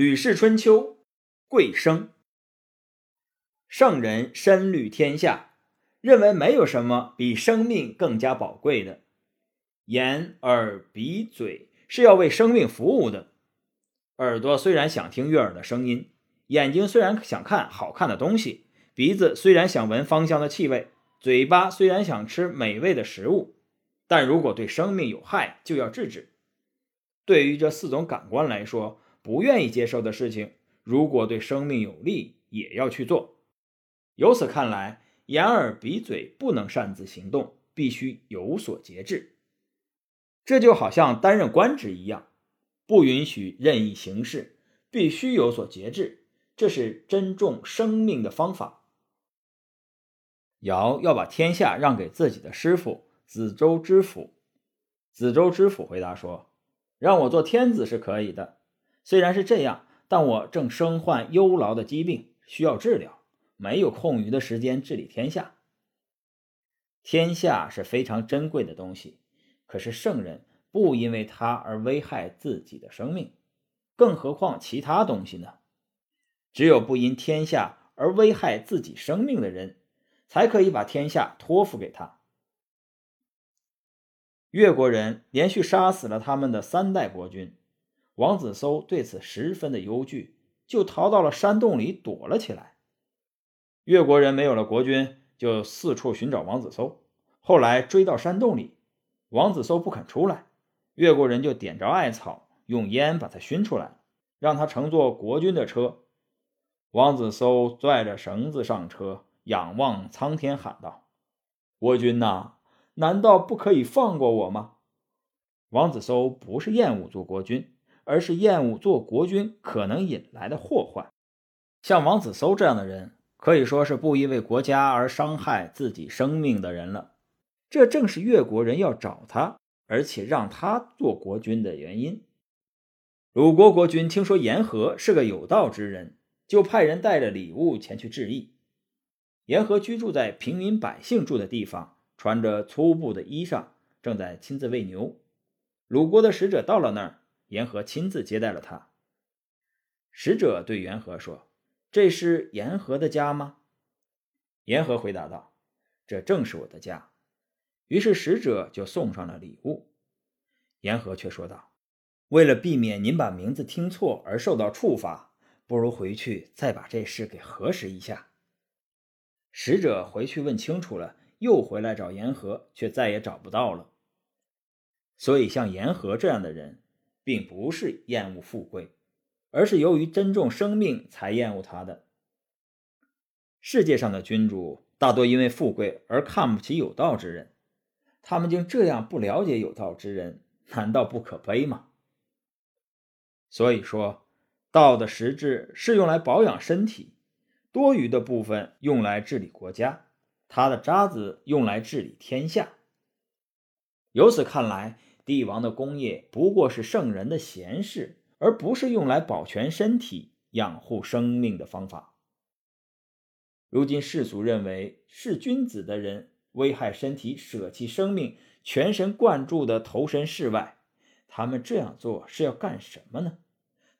吕氏春秋，贵生。圣人深虑天下，认为没有什么比生命更加宝贵的。眼、耳、鼻、嘴是要为生命服务的。耳朵虽然想听悦耳的声音，眼睛虽然想看好看的东西，鼻子虽然想闻芳香的气味，嘴巴虽然想吃美味的食物，但如果对生命有害，就要制止。对于这四种感官来说，不愿意接受的事情，如果对生命有利，也要去做。由此看来，眼、耳、鼻、嘴不能擅自行动，必须有所节制。这就好像担任官职一样。不允许任意行事，必须有所节制，这是珍重生命的方法。尧要把天下让给自己的师傅子周知府，子周知府回答说：“让我做天子是可以的，虽然是这样，但我正身患忧劳的疾病，需要治疗，没有空余的时间治理天下。天下是非常珍贵的东西，可是圣人。”不因为他而危害自己的生命，更何况其他东西呢？只有不因天下而危害自己生命的人，才可以把天下托付给他。越国人连续杀死了他们的三代国君，王子搜对此十分的忧惧，就逃到了山洞里躲了起来。越国人没有了国君，就四处寻找王子搜，后来追到山洞里，王子搜不肯出来。越国人就点着艾草，用烟把他熏出来，让他乘坐国君的车。王子搜拽着绳子上车，仰望苍天喊道：“国君呐，难道不可以放过我吗？”王子搜不是厌恶做国君，而是厌恶做国君可能引来的祸患。像王子搜这样的人，可以说是不因为国家而伤害自己生命的人了。这正是越国人要找他。而且让他做国君的原因，鲁国国君听说严和是个有道之人，就派人带着礼物前去致意。严和居住在平民百姓住的地方，穿着粗布的衣裳，正在亲自喂牛。鲁国的使者到了那儿，严和亲自接待了他。使者对严和说：“这是严和的家吗？”严和回答道：“这正是我的家。”于是使者就送上了礼物，严和却说道：“为了避免您把名字听错而受到处罚，不如回去再把这事给核实一下。”使者回去问清楚了，又回来找严和，却再也找不到了。所以，像严和这样的人，并不是厌恶富贵，而是由于珍重生命才厌恶他的。世界上的君主大多因为富贵而看不起有道之人。他们竟这样不了解有道之人，难道不可悲吗？所以说，道的实质是用来保养身体，多余的部分用来治理国家，它的渣子用来治理天下。由此看来，帝王的功业不过是圣人的闲事，而不是用来保全身体、养护生命的方法。如今世俗认为是君子的人。危害身体，舍弃生命，全神贯注的投身世外，他们这样做是要干什么呢？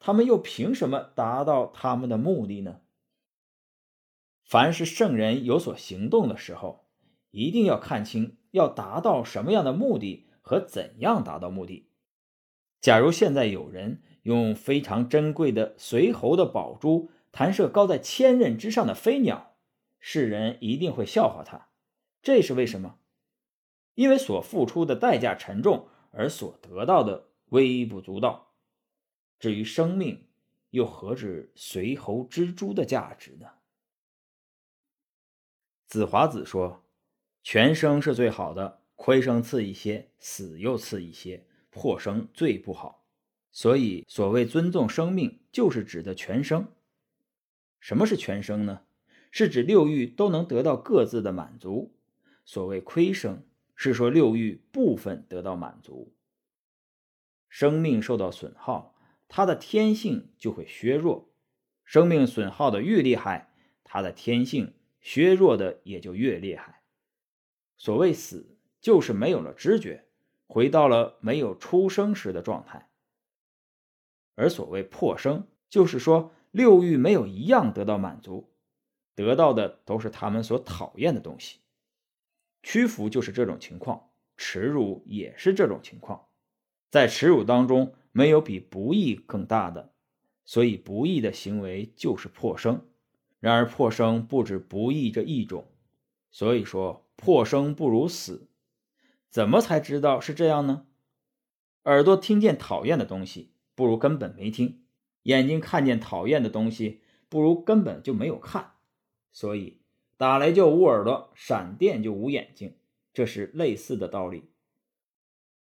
他们又凭什么达到他们的目的呢？凡是圣人有所行动的时候，一定要看清要达到什么样的目的和怎样达到目的。假如现在有人用非常珍贵的随侯的宝珠弹射高在千仞之上的飞鸟，世人一定会笑话他。这是为什么？因为所付出的代价沉重，而所得到的微不足道。至于生命，又何止随侯之珠的价值呢？子华子说：“全生是最好的，亏生次一些，死又次一些，破生最不好。所以，所谓尊重生命，就是指的全生。什么是全生呢？是指六欲都能得到各自的满足。”所谓亏生，是说六欲部分得到满足。生命受到损耗，它的天性就会削弱。生命损耗的越厉害，它的天性削弱的也就越厉害。所谓死，就是没有了知觉，回到了没有出生时的状态。而所谓破生，就是说六欲没有一样得到满足，得到的都是他们所讨厌的东西。屈服就是这种情况，耻辱也是这种情况。在耻辱当中，没有比不义更大的，所以不义的行为就是破生。然而破生不止不义这一种，所以说破生不如死。怎么才知道是这样呢？耳朵听见讨厌的东西，不如根本没听；眼睛看见讨厌的东西，不如根本就没有看。所以打雷就捂耳朵，闪电就捂眼睛，这是类似的道理。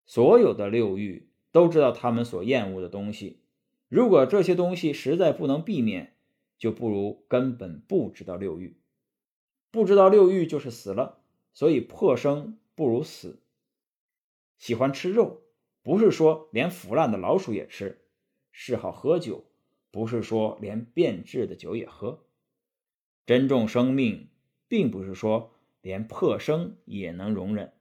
所有的六欲都知道他们所厌恶的东西，如果这些东西实在不能避免，就不如根本不知道六欲。不知道六欲就是死了，所以破生不如死。喜欢吃肉。不是说连腐烂的老鼠也吃，嗜好喝酒，不是说连变质的酒也喝。珍重生命，并不是说连破生也能容忍。